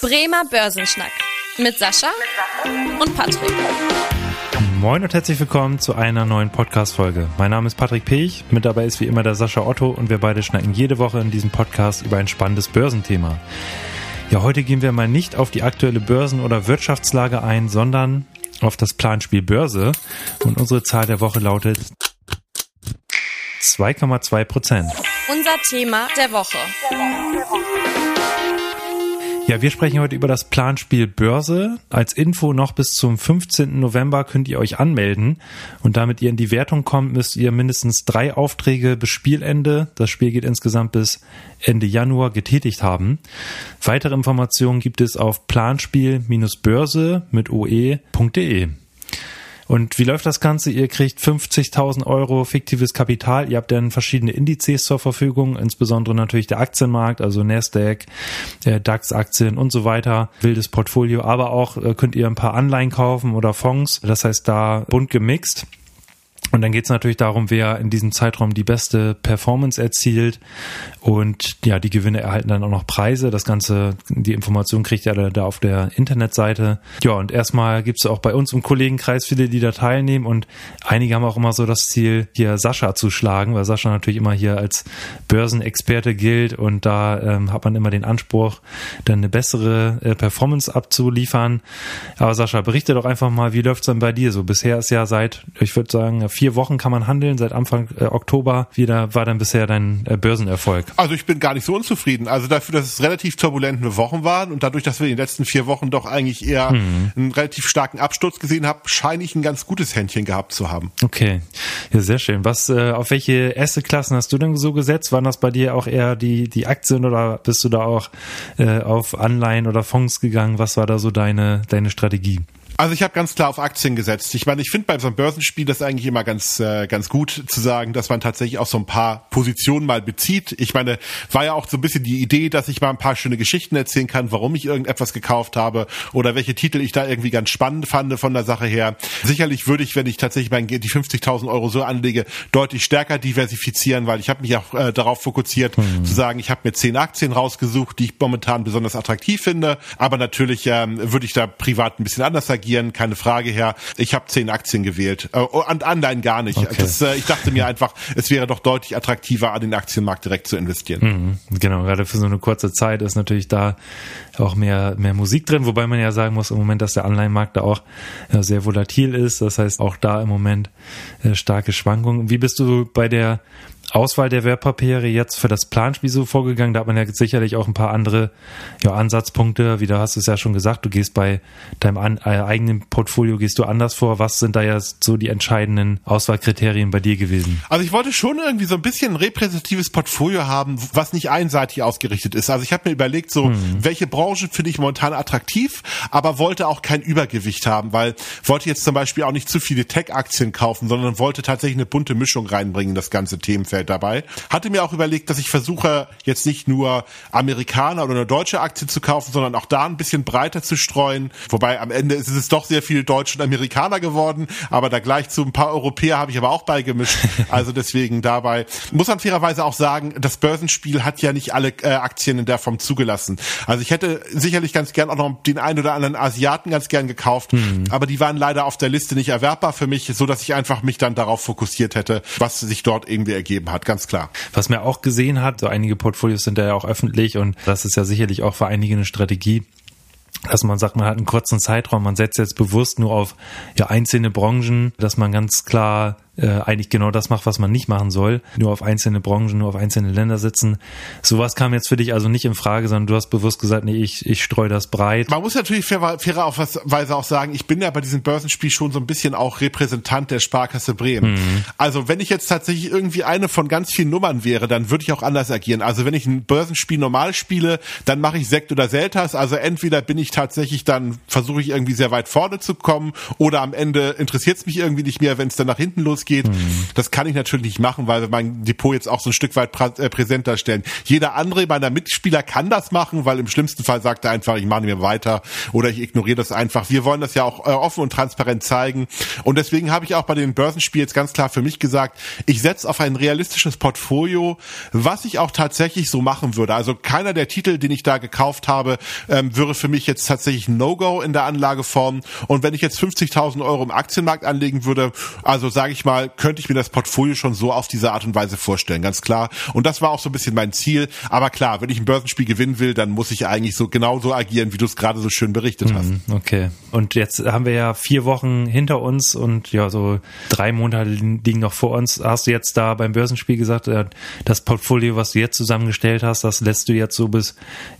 Bremer Börsenschnack mit Sascha und Patrick. Moin und herzlich willkommen zu einer neuen Podcast-Folge. Mein Name ist Patrick Pech, mit dabei ist wie immer der Sascha Otto und wir beide schnacken jede Woche in diesem Podcast über ein spannendes Börsenthema. Ja, heute gehen wir mal nicht auf die aktuelle Börsen- oder Wirtschaftslage ein, sondern auf das Planspiel Börse und unsere Zahl der Woche lautet 2,2 Prozent. Unser Thema der Woche. Ja, wir sprechen heute über das Planspiel Börse. Als Info noch bis zum 15. November könnt ihr euch anmelden und damit ihr in die Wertung kommt, müsst ihr mindestens drei Aufträge bis Spielende, das Spiel geht insgesamt bis Ende Januar, getätigt haben. Weitere Informationen gibt es auf planspiel-börse mit oe.de. Und wie läuft das Ganze? Ihr kriegt 50.000 Euro fiktives Kapital. Ihr habt dann verschiedene Indizes zur Verfügung, insbesondere natürlich der Aktienmarkt, also Nasdaq, äh, DAX-Aktien und so weiter, wildes Portfolio. Aber auch äh, könnt ihr ein paar Anleihen kaufen oder Fonds. Das heißt, da bunt gemixt. Und dann geht es natürlich darum, wer in diesem Zeitraum die beste Performance erzielt. Und ja, die Gewinne erhalten dann auch noch Preise. Das Ganze, die Information kriegt ihr da auf der Internetseite. Ja, und erstmal gibt es auch bei uns im Kollegenkreis viele, die da teilnehmen. Und einige haben auch immer so das Ziel, hier Sascha zu schlagen, weil Sascha natürlich immer hier als Börsenexperte gilt. Und da ähm, hat man immer den Anspruch, dann eine bessere äh, Performance abzuliefern. Aber Sascha, berichte doch einfach mal, wie läuft's dann bei dir so? Bisher ist ja seit, ich würde sagen, vier Wochen kann man handeln, seit Anfang äh, Oktober. Wie da war dann bisher dein äh, Börsenerfolg? Also ich bin gar nicht so unzufrieden. Also dafür, dass es relativ turbulente Wochen waren und dadurch, dass wir in den letzten vier Wochen doch eigentlich eher hm. einen relativ starken Absturz gesehen haben, scheine ich ein ganz gutes Händchen gehabt zu haben. Okay, ja sehr schön. Was äh, auf welche Assetklassen hast du denn so gesetzt? Waren das bei dir auch eher die die Aktien oder bist du da auch äh, auf Anleihen oder Fonds gegangen? Was war da so deine deine Strategie? Also ich habe ganz klar auf Aktien gesetzt. Ich meine, ich finde bei so einem Börsenspiel das eigentlich immer ganz äh, ganz gut zu sagen, dass man tatsächlich auch so ein paar Positionen mal bezieht. Ich meine, war ja auch so ein bisschen die Idee, dass ich mal ein paar schöne Geschichten erzählen kann, warum ich irgendetwas gekauft habe oder welche Titel ich da irgendwie ganz spannend fand von der Sache her. Sicherlich würde ich, wenn ich tatsächlich mein, die 50.000 Euro so anlege, deutlich stärker diversifizieren, weil ich habe mich auch äh, darauf fokussiert, mhm. zu sagen, ich habe mir zehn Aktien rausgesucht, die ich momentan besonders attraktiv finde. Aber natürlich ähm, würde ich da privat ein bisschen anders agieren agieren, keine Frage her. Ich habe zehn Aktien gewählt äh, und Anleihen gar nicht. Okay. Das, äh, ich dachte mir einfach, es wäre doch deutlich attraktiver, an den Aktienmarkt direkt zu investieren. Mhm, genau, gerade für so eine kurze Zeit ist natürlich da auch mehr, mehr Musik drin, wobei man ja sagen muss im Moment, dass der Anleihenmarkt da auch ja, sehr volatil ist. Das heißt, auch da im Moment äh, starke Schwankungen. Wie bist du bei der Auswahl der Wertpapiere jetzt für das Planspiel so vorgegangen? Da hat man ja sicherlich auch ein paar andere ja, Ansatzpunkte. Wie du hast es ja schon gesagt, du gehst bei deinem an, äh, eigenen Portfolio gehst du anders vor. Was sind da ja so die entscheidenden Auswahlkriterien bei dir gewesen? Also ich wollte schon irgendwie so ein bisschen ein repräsentatives Portfolio haben, was nicht einseitig ausgerichtet ist. Also ich habe mir überlegt, so mhm. welche Branche finde ich momentan attraktiv, aber wollte auch kein Übergewicht haben, weil wollte jetzt zum Beispiel auch nicht zu viele Tech-Aktien kaufen, sondern wollte tatsächlich eine bunte Mischung reinbringen, das ganze Themenfeld. Umfeld dabei. Hatte mir auch überlegt, dass ich versuche, jetzt nicht nur Amerikaner oder eine deutsche Aktie zu kaufen, sondern auch da ein bisschen breiter zu streuen. Wobei am Ende ist es doch sehr viele Deutsche und Amerikaner geworden, aber da gleich zu ein paar Europäer habe ich aber auch beigemischt. Also deswegen dabei muss man fairerweise auch sagen, das Börsenspiel hat ja nicht alle äh, Aktien in der Form zugelassen. Also ich hätte sicherlich ganz gern auch noch den einen oder anderen Asiaten ganz gern gekauft, mhm. aber die waren leider auf der Liste nicht erwerbbar für mich, so dass ich einfach mich dann darauf fokussiert hätte, was sich dort irgendwie ergeben gegeben hat, ganz klar. Was man auch gesehen hat, so einige Portfolios sind ja auch öffentlich und das ist ja sicherlich auch für einige eine Strategie, dass man sagt, man hat einen kurzen Zeitraum, man setzt jetzt bewusst nur auf ja, einzelne Branchen, dass man ganz klar äh, eigentlich genau das macht, was man nicht machen soll. Nur auf einzelne Branchen, nur auf einzelne Länder sitzen. Sowas kam jetzt für dich also nicht in Frage, sondern du hast bewusst gesagt, nee, ich, ich streue das breit. Man muss natürlich fair, fairer Weise auch sagen, ich bin ja bei diesem Börsenspiel schon so ein bisschen auch Repräsentant der Sparkasse Bremen. Mhm. Also wenn ich jetzt tatsächlich irgendwie eine von ganz vielen Nummern wäre, dann würde ich auch anders agieren. Also wenn ich ein Börsenspiel normal spiele, dann mache ich Sekt oder Seltas. Also entweder bin ich tatsächlich dann, versuche ich irgendwie sehr weit vorne zu kommen oder am Ende interessiert es mich irgendwie nicht mehr, wenn es dann nach hinten losgeht losgeht. Mhm. Das kann ich natürlich nicht machen, weil wir mein Depot jetzt auch so ein Stück weit äh, präsent darstellen. Jeder andere meiner Mitspieler kann das machen, weil im schlimmsten Fall sagt er einfach, ich mache mehr weiter oder ich ignoriere das einfach. Wir wollen das ja auch äh, offen und transparent zeigen. Und deswegen habe ich auch bei den Börsenspielen jetzt ganz klar für mich gesagt, ich setze auf ein realistisches Portfolio, was ich auch tatsächlich so machen würde. Also keiner der Titel, den ich da gekauft habe, ähm, wäre für mich jetzt tatsächlich No-Go in der Anlageform. Und wenn ich jetzt 50.000 Euro im Aktienmarkt anlegen würde, also sage ich mal, könnte ich mir das Portfolio schon so auf diese Art und Weise vorstellen, ganz klar. Und das war auch so ein bisschen mein Ziel. Aber klar, wenn ich ein Börsenspiel gewinnen will, dann muss ich eigentlich so genauso agieren, wie du es gerade so schön berichtet hast. Mhm, okay. Und jetzt haben wir ja vier Wochen hinter uns und ja, so drei Monate liegen noch vor uns. Hast du jetzt da beim Börsenspiel gesagt, äh, das Portfolio, was du jetzt zusammengestellt hast, das lässt du jetzt so bis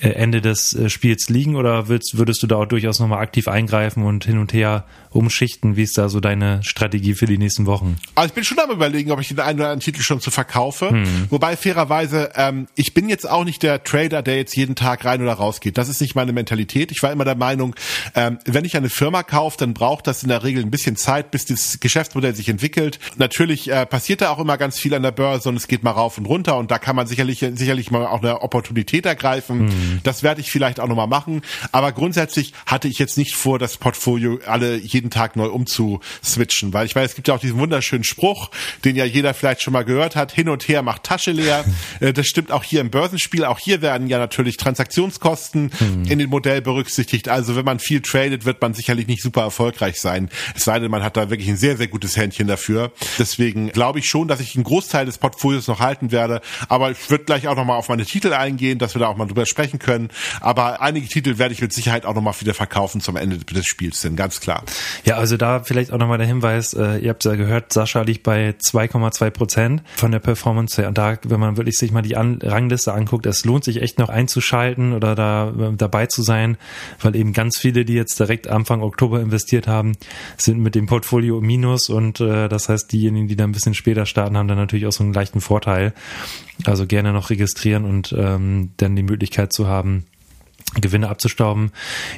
äh, Ende des äh, Spiels liegen oder würdest, würdest du da auch durchaus nochmal aktiv eingreifen und hin und her umschichten? Wie ist da so deine Strategie für die nächsten Wochen? Also ich bin schon am überlegen, ob ich den einen oder anderen Titel schon zu verkaufe. Hm. Wobei fairerweise, ähm, ich bin jetzt auch nicht der Trader, der jetzt jeden Tag rein oder raus geht. Das ist nicht meine Mentalität. Ich war immer der Meinung, ähm, wenn ich eine Firma kaufe, dann braucht das in der Regel ein bisschen Zeit, bis das Geschäftsmodell sich entwickelt. Natürlich äh, passiert da auch immer ganz viel an der Börse und es geht mal rauf und runter und da kann man sicherlich sicherlich mal auch eine Opportunität ergreifen. Hm. Das werde ich vielleicht auch nochmal machen. Aber grundsätzlich hatte ich jetzt nicht vor, das Portfolio alle jeden Tag neu umzuswitchen, weil ich weiß, es gibt ja auch diesen wunderschönen Spruch, den ja jeder vielleicht schon mal gehört hat, hin und her macht Tasche leer. Äh, das stimmt auch hier im Börsenspiel. Auch hier werden ja natürlich Transaktionskosten hm. in dem Modell berücksichtigt. Also wenn man viel tradet, wird man sicherlich nicht super erfolgreich sein. Es sei denn, man hat da wirklich ein sehr, sehr gutes Händchen dafür. Deswegen glaube ich schon, dass ich einen Großteil des Portfolios noch halten werde. Aber ich würde gleich auch nochmal auf meine Titel eingehen, dass wir da auch mal drüber sprechen können. Aber einige Titel werde ich mit Sicherheit auch nochmal wieder verkaufen zum Ende des Spiels, denn ganz klar. Ja, also da vielleicht auch nochmal der Hinweis, äh, ihr habt ja gehört, Sascha liegt bei 2,2 Prozent von der Performance her. Und da, wenn man wirklich sich mal die An Rangliste anguckt, es lohnt sich echt noch einzuschalten oder da äh, dabei zu sein, weil eben ganz viele, die jetzt direkt Anfang Oktober investiert haben, sind mit dem Portfolio minus und äh, das heißt, diejenigen, die da ein bisschen später starten, haben dann natürlich auch so einen leichten Vorteil. Also gerne noch registrieren und ähm, dann die Möglichkeit zu haben, Gewinne abzustauben.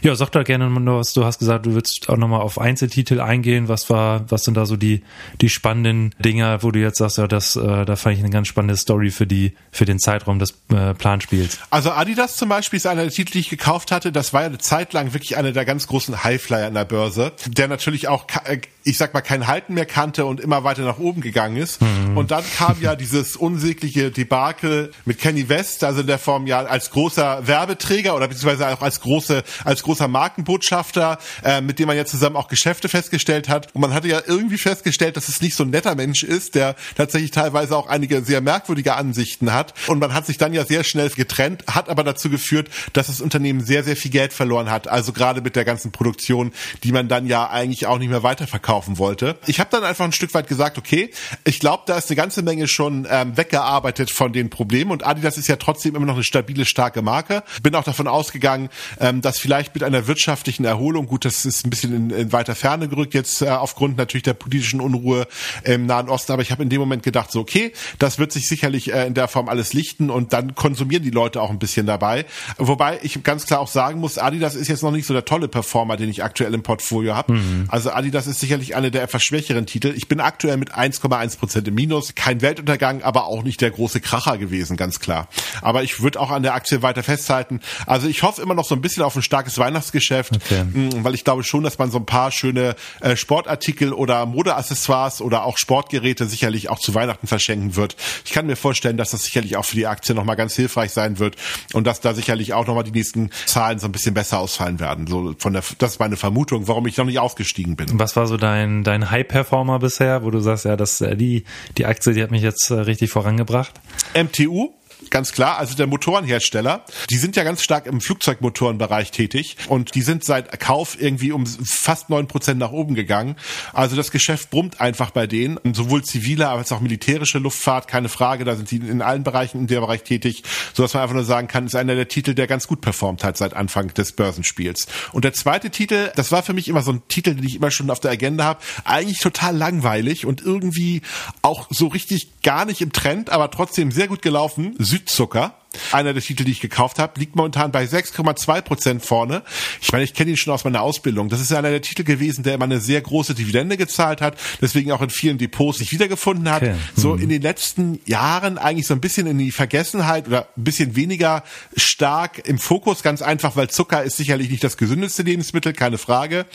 Ja, sag da gerne noch was. Du hast gesagt, du würdest auch nochmal auf Einzeltitel eingehen. Was war, was sind da so die, die spannenden Dinger, wo du jetzt sagst, ja, das, äh, da fand ich eine ganz spannende Story für die, für den Zeitraum des äh, Planspiels. Also Adidas zum Beispiel ist einer der Titel, die ich gekauft hatte. Das war ja eine Zeit lang wirklich einer der ganz großen Highflyer an der Börse, der natürlich auch, äh, ich sag mal, kein Halten mehr kannte und immer weiter nach oben gegangen ist. Mhm. Und dann kam ja dieses unsägliche Debakel mit Kenny West, also in der Form ja als großer Werbeträger oder beziehungsweise auch als große, als großer Markenbotschafter, äh, mit dem man ja zusammen auch Geschäfte festgestellt hat. Und man hatte ja irgendwie festgestellt, dass es nicht so ein netter Mensch ist, der tatsächlich teilweise auch einige sehr merkwürdige Ansichten hat. Und man hat sich dann ja sehr schnell getrennt, hat aber dazu geführt, dass das Unternehmen sehr, sehr viel Geld verloren hat. Also gerade mit der ganzen Produktion, die man dann ja eigentlich auch nicht mehr weiterverkaufen wollte. Ich habe dann einfach ein Stück weit gesagt, okay, ich glaube, da ist eine ganze Menge schon ähm, weggearbeitet von den Problemen und Adidas ist ja trotzdem immer noch eine stabile, starke Marke. Bin auch davon aus, ausgegangen, ähm, dass vielleicht mit einer wirtschaftlichen Erholung, gut, das ist ein bisschen in, in weiter Ferne gerückt jetzt äh, aufgrund natürlich der politischen Unruhe im Nahen Osten, aber ich habe in dem Moment gedacht, so okay, das wird sich sicherlich äh, in der Form alles lichten und dann konsumieren die Leute auch ein bisschen dabei. Wobei ich ganz klar auch sagen muss, Adidas ist jetzt noch nicht so der tolle Performer, den ich aktuell im Portfolio habe. Mhm. Also Adidas ist sicherlich eine der etwas schwächeren Titel. Ich bin aktuell mit 1,1 Prozent im Minus, kein Weltuntergang, aber auch nicht der große Kracher gewesen, ganz klar. Aber ich würde auch an der Aktie weiter festhalten. Also ich ich hoffe immer noch so ein bisschen auf ein starkes Weihnachtsgeschäft, okay. Mm, weil ich glaube schon, dass man so ein paar schöne äh, Sportartikel oder Modeaccessoires oder auch Sportgeräte sicherlich auch zu Weihnachten verschenken wird. Ich kann mir vorstellen, dass das sicherlich auch für die Aktie nochmal ganz hilfreich sein wird und dass da sicherlich auch nochmal die nächsten Zahlen so ein bisschen besser ausfallen werden. So von der, das ist meine Vermutung, warum ich noch nicht ausgestiegen bin. Was war so dein, dein High-Performer bisher, wo du sagst, ja, das, äh, die, die Aktie, die hat mich jetzt äh, richtig vorangebracht? MTU Ganz klar, also der Motorenhersteller, die sind ja ganz stark im Flugzeugmotorenbereich tätig und die sind seit Kauf irgendwie um fast neun Prozent nach oben gegangen. Also das Geschäft brummt einfach bei denen, sowohl zivile als auch militärische Luftfahrt, keine Frage, da sind die in allen Bereichen in der Bereich tätig, so dass man einfach nur sagen kann, ist einer der Titel, der ganz gut performt hat seit Anfang des Börsenspiels. Und der zweite Titel, das war für mich immer so ein Titel, den ich immer schon auf der Agenda habe, eigentlich total langweilig und irgendwie auch so richtig gar nicht im Trend, aber trotzdem sehr gut gelaufen. Südzucker einer der Titel, die ich gekauft habe, liegt momentan bei 6,2 Prozent vorne. Ich meine, ich kenne ihn schon aus meiner Ausbildung. Das ist einer der Titel gewesen, der immer eine sehr große Dividende gezahlt hat, deswegen auch in vielen Depots sich wiedergefunden hat. Okay. So mhm. in den letzten Jahren eigentlich so ein bisschen in die Vergessenheit oder ein bisschen weniger stark im Fokus, ganz einfach, weil Zucker ist sicherlich nicht das gesündeste Lebensmittel, keine Frage.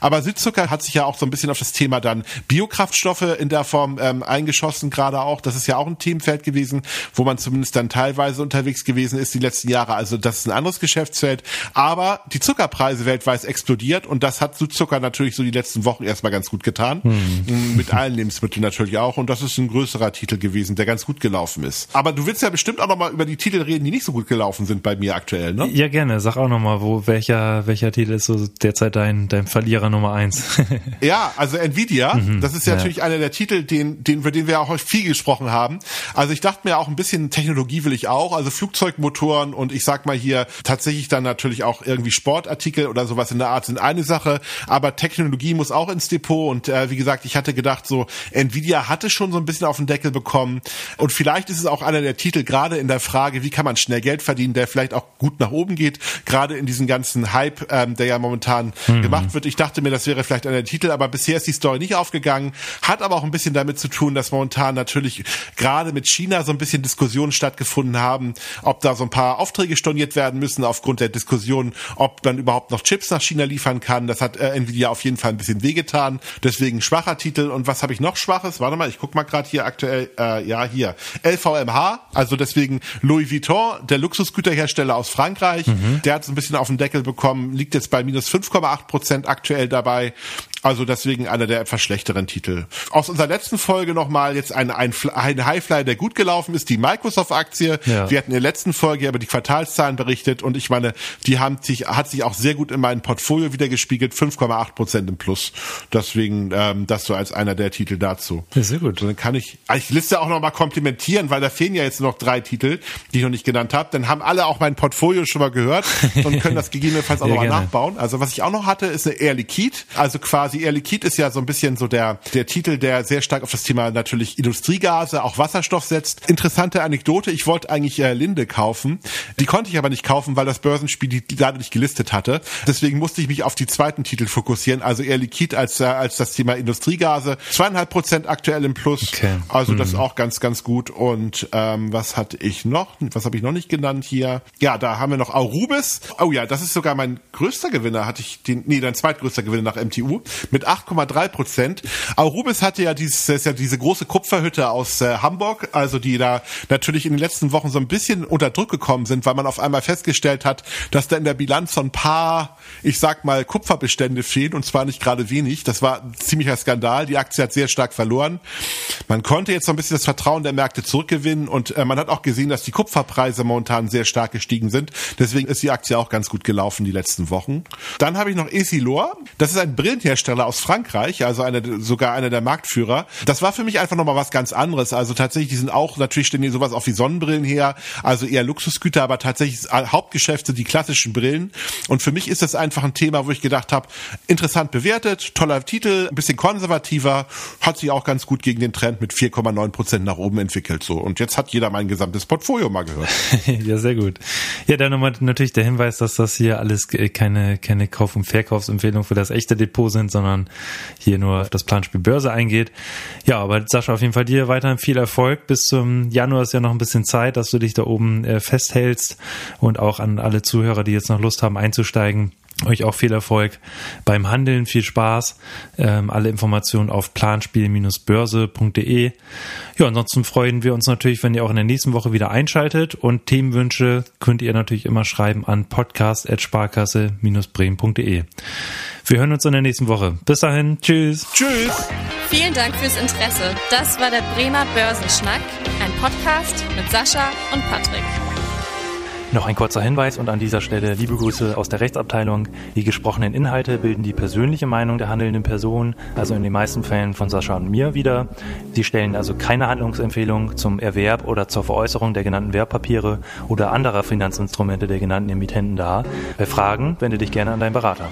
Aber Südzucker hat sich ja auch so ein bisschen auf das Thema dann Biokraftstoffe in der Form ähm, eingeschossen, gerade auch. Das ist ja auch ein Themenfeld gewesen, wo man zumindest dann teilweise unterwegs gewesen ist die letzten Jahre. Also das ist ein anderes Geschäftsfeld. Aber die Zuckerpreise weltweit explodiert und das hat Südzucker natürlich so die letzten Wochen erstmal ganz gut getan. Hm. Mit allen Lebensmitteln natürlich auch. Und das ist ein größerer Titel gewesen, der ganz gut gelaufen ist. Aber du willst ja bestimmt auch nochmal über die Titel reden, die nicht so gut gelaufen sind bei mir aktuell, ne? Ja, gerne. Sag auch nochmal, wo welcher, welcher Titel ist so derzeit dein, dein Verlierer Nummer eins? ja, also Nvidia, mhm, das ist ja, ja, natürlich einer der Titel, den, den, über den wir auch viel gesprochen haben. Also ich dachte mir auch ein bisschen Technologie will ich auch, also Flugzeugmotoren und ich sag mal hier tatsächlich dann natürlich auch irgendwie Sportartikel oder sowas in der Art sind eine Sache, aber Technologie muss auch ins Depot und äh, wie gesagt, ich hatte gedacht, so Nvidia hatte schon so ein bisschen auf den Deckel bekommen und vielleicht ist es auch einer der Titel gerade in der Frage, wie kann man schnell Geld verdienen, der vielleicht auch gut nach oben geht, gerade in diesem ganzen Hype, ähm, der ja momentan mhm. gemacht wird. Ich dachte mir, das wäre vielleicht einer der Titel, aber bisher ist die Story nicht aufgegangen, hat aber auch ein bisschen damit zu tun, dass momentan natürlich gerade mit China so ein bisschen Diskussionen stattgefunden haben, ob da so ein paar Aufträge storniert werden müssen aufgrund der Diskussion, ob man überhaupt noch Chips nach China liefern kann. Das hat äh, Nvidia auf jeden Fall ein bisschen wehgetan. Deswegen schwacher Titel. Und was habe ich noch Schwaches? Warte mal, ich guck mal gerade hier aktuell. Äh, ja, hier. LVMH, also deswegen Louis Vuitton, der Luxusgüterhersteller aus Frankreich. Mhm. Der hat es ein bisschen auf den Deckel bekommen, liegt jetzt bei minus 5,8 Prozent aktuell dabei. Also deswegen einer der etwas schlechteren Titel. Aus unserer letzten Folge nochmal jetzt ein, ein, ein Highfly, der gut gelaufen ist, die Microsoft-Aktie. Ja. Wir hatten in der letzten Folge über die Quartalszahlen berichtet und ich meine, die haben sich, hat sich auch sehr gut in meinem Portfolio wieder gespiegelt, 5,8 Prozent im Plus. Deswegen ähm, das so als einer der Titel dazu. Ja, sehr gut. Und dann kann ich, ah, ich liste auch nochmal komplimentieren, weil da fehlen ja jetzt noch drei Titel, die ich noch nicht genannt habe. Dann haben alle auch mein Portfolio schon mal gehört und können das gegebenenfalls auch ja, nochmal nachbauen. Also was ich auch noch hatte, ist eine Air Liquide, also quasi quasi Air Liquide ist ja so ein bisschen so der, der Titel, der sehr stark auf das Thema natürlich Industriegase, auch Wasserstoff setzt. Interessante Anekdote, ich wollte eigentlich äh, Linde kaufen. Die konnte ich aber nicht kaufen, weil das Börsenspiel die leider nicht gelistet hatte. Deswegen musste ich mich auf die zweiten Titel fokussieren, also Air Liquide als, äh, als das Thema Industriegase. Zweieinhalb Prozent aktuell im Plus. Okay. Also das ist mhm. auch ganz, ganz gut. Und ähm, was hatte ich noch? Was habe ich noch nicht genannt hier? Ja, da haben wir noch Aurubis. Oh ja, das ist sogar mein größter Gewinner. Hatte ich den, nee, dein zweitgrößter Gewinner nach MTU mit 8,3 Prozent. Arubis hatte ja dieses, ist ja diese große Kupferhütte aus äh, Hamburg, also die da natürlich in den letzten Wochen so ein bisschen unter Druck gekommen sind, weil man auf einmal festgestellt hat, dass da in der Bilanz so ein paar, ich sag mal, Kupferbestände fehlen und zwar nicht gerade wenig. Das war ein ziemlicher Skandal. Die Aktie hat sehr stark verloren. Man konnte jetzt so ein bisschen das Vertrauen der Märkte zurückgewinnen und äh, man hat auch gesehen, dass die Kupferpreise momentan sehr stark gestiegen sind. Deswegen ist die Aktie auch ganz gut gelaufen die letzten Wochen. Dann habe ich noch Essilor. Das ist ein Brillenhersteller Hersteller aus Frankreich, also eine, sogar einer der Marktführer. Das war für mich einfach nochmal was ganz anderes. Also tatsächlich, die sind auch, natürlich stehen hier sowas auch wie Sonnenbrillen her, also eher Luxusgüter, aber tatsächlich Hauptgeschäft sind die klassischen Brillen. Und für mich ist das einfach ein Thema, wo ich gedacht habe, interessant bewertet, toller Titel, ein bisschen konservativer, hat sich auch ganz gut gegen den Trend mit 4,9 Prozent nach oben entwickelt. So und jetzt hat jeder mein gesamtes Portfolio mal gehört. ja, sehr gut. Ja, dann nochmal natürlich der Hinweis, dass das hier alles keine keine Kauf- und Verkaufsempfehlung für das echte Depot sind, sondern hier nur auf das Planspiel Börse eingeht. Ja, aber Sascha, auf jeden Fall dir weiterhin viel Erfolg. Bis zum Januar ist ja noch ein bisschen Zeit, dass du dich da oben äh, festhältst und auch an alle Zuhörer, die jetzt noch Lust haben einzusteigen. Euch auch viel Erfolg beim Handeln, viel Spaß. Ähm, alle Informationen auf planspiel-börse.de. Ja, ansonsten freuen wir uns natürlich, wenn ihr auch in der nächsten Woche wieder einschaltet und Themenwünsche könnt ihr natürlich immer schreiben an podcast.sparkasse-bremen.de. Wir hören uns in der nächsten Woche. Bis dahin. Tschüss. Tschüss. Vielen Dank fürs Interesse. Das war der Bremer Börsenschnack, ein Podcast mit Sascha und Patrick. Noch ein kurzer Hinweis und an dieser Stelle liebe Grüße aus der Rechtsabteilung. Die gesprochenen Inhalte bilden die persönliche Meinung der handelnden Person, also in den meisten Fällen von Sascha und mir wieder. Sie stellen also keine Handlungsempfehlung zum Erwerb oder zur Veräußerung der genannten Wertpapiere oder anderer Finanzinstrumente der genannten Emittenten dar. Bei Fragen wende dich gerne an deinen Berater.